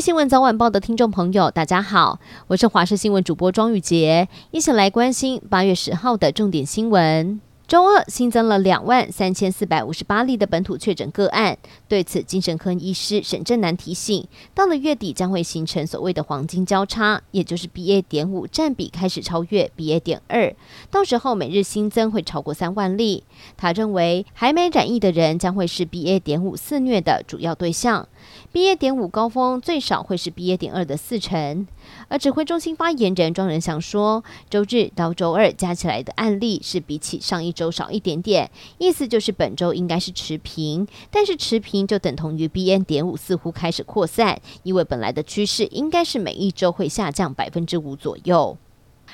新闻早晚报的听众朋友，大家好，我是华视新闻主播庄宇杰，一起来关心八月十号的重点新闻。周二新增了两万三千四百五十八例的本土确诊个案，对此，精神科医师沈正南提醒，到了月底将会形成所谓的黄金交叉，也就是 BA. 点五占比开始超越 BA. 点二，到时候每日新增会超过三万例。他认为，还没染疫的人将会是 BA. 点五肆虐的主要对象，BA. 点五高峰最少会是 BA. 点二的四成。而指挥中心发言人庄仁祥说，周日到周二加起来的案例是比起上一周少一点点，意思就是本周应该是持平，但是持平就等同于 BA. 点五似乎开始扩散，因为本来的趋势应该是每一周会下降百分之五左右。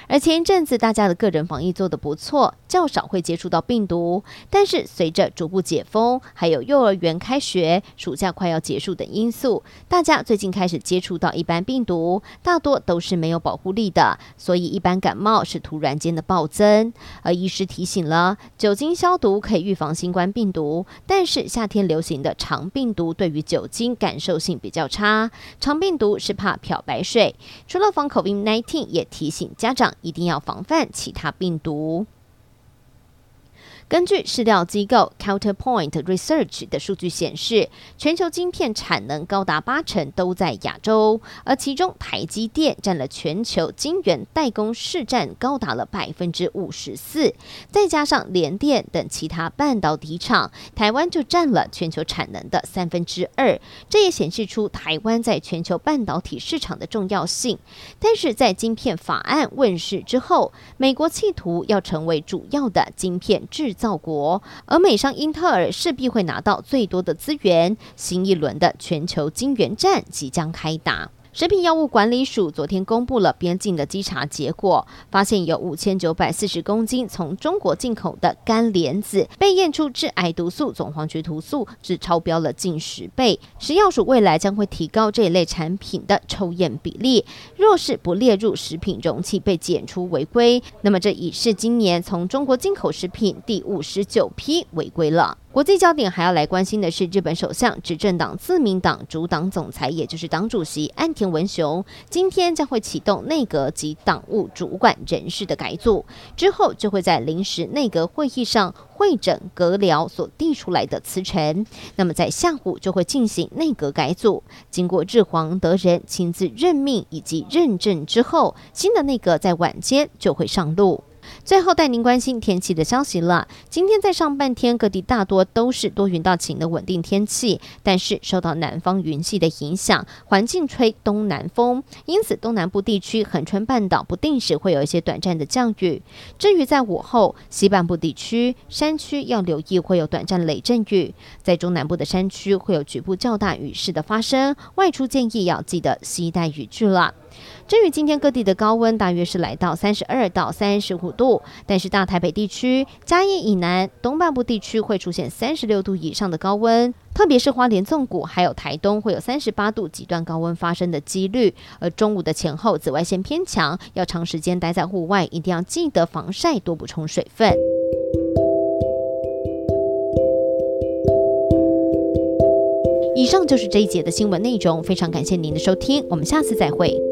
而前一阵子大家的个人防疫做得不错，较少会接触到病毒。但是随着逐步解封，还有幼儿园开学、暑假快要结束等因素，大家最近开始接触到一般病毒，大多都是没有保护力的，所以一般感冒是突然间的暴增。而医师提醒了，酒精消毒可以预防新冠病毒，但是夏天流行的肠病毒对于酒精感受性比较差，肠病毒是怕漂白水。除了防 COVID-19，也提醒家长。一定要防范其他病毒。根据市调机构 Counterpoint Research 的数据显示，全球晶片产能高达八成都在亚洲，而其中台积电占了全球晶圆代工市占高达了百分之五十四，再加上联电等其他半导体厂，台湾就占了全球产能的三分之二。这也显示出台湾在全球半导体市场的重要性。但是在晶片法案问世之后，美国企图要成为主要的晶片制造国，而美商英特尔势必会拿到最多的资源。新一轮的全球晶圆战即将开打。食品药物管理署昨天公布了边境的稽查结果，发现有五千九百四十公斤从中国进口的干莲子被验出致癌毒素总黄曲毒素，只超标了近十倍。食药署未来将会提高这一类产品的抽验比例，若是不列入食品容器被检出违规，那么这已是今年从中国进口食品第五十九批违规了。国际焦点还要来关心的是，日本首相执政党自民党主党总裁，也就是党主席岸田文雄，今天将会启动内阁及党务主管人事的改组，之后就会在临时内阁会议上会诊阁僚所递出来的辞呈，那么在下午就会进行内阁改组，经过日皇德仁亲自任命以及认证之后，新的内阁在晚间就会上路。最后带您关心天气的消息了。今天在上半天，各地大多都是多云到晴的稳定天气，但是受到南方云系的影响，环境吹东南风，因此东南部地区、恒春半岛不定时会有一些短暂的降雨。至于在午后，西半部地区、山区要留意会有短暂雷阵雨，在中南部的山区会有局部较大雨势的发生，外出建议要记得携带雨具了。至于今天各地的高温，大约是来到三十二到三十五度，但是大台北地区、嘉义以南、东半部地区会出现三十六度以上的高温，特别是花莲纵谷还有台东会有三十八度极端高温发生的几率。而中午的前后紫外线偏强，要长时间待在户外，一定要记得防晒，多补充水分。以上就是这一节的新闻内容，非常感谢您的收听，我们下次再会。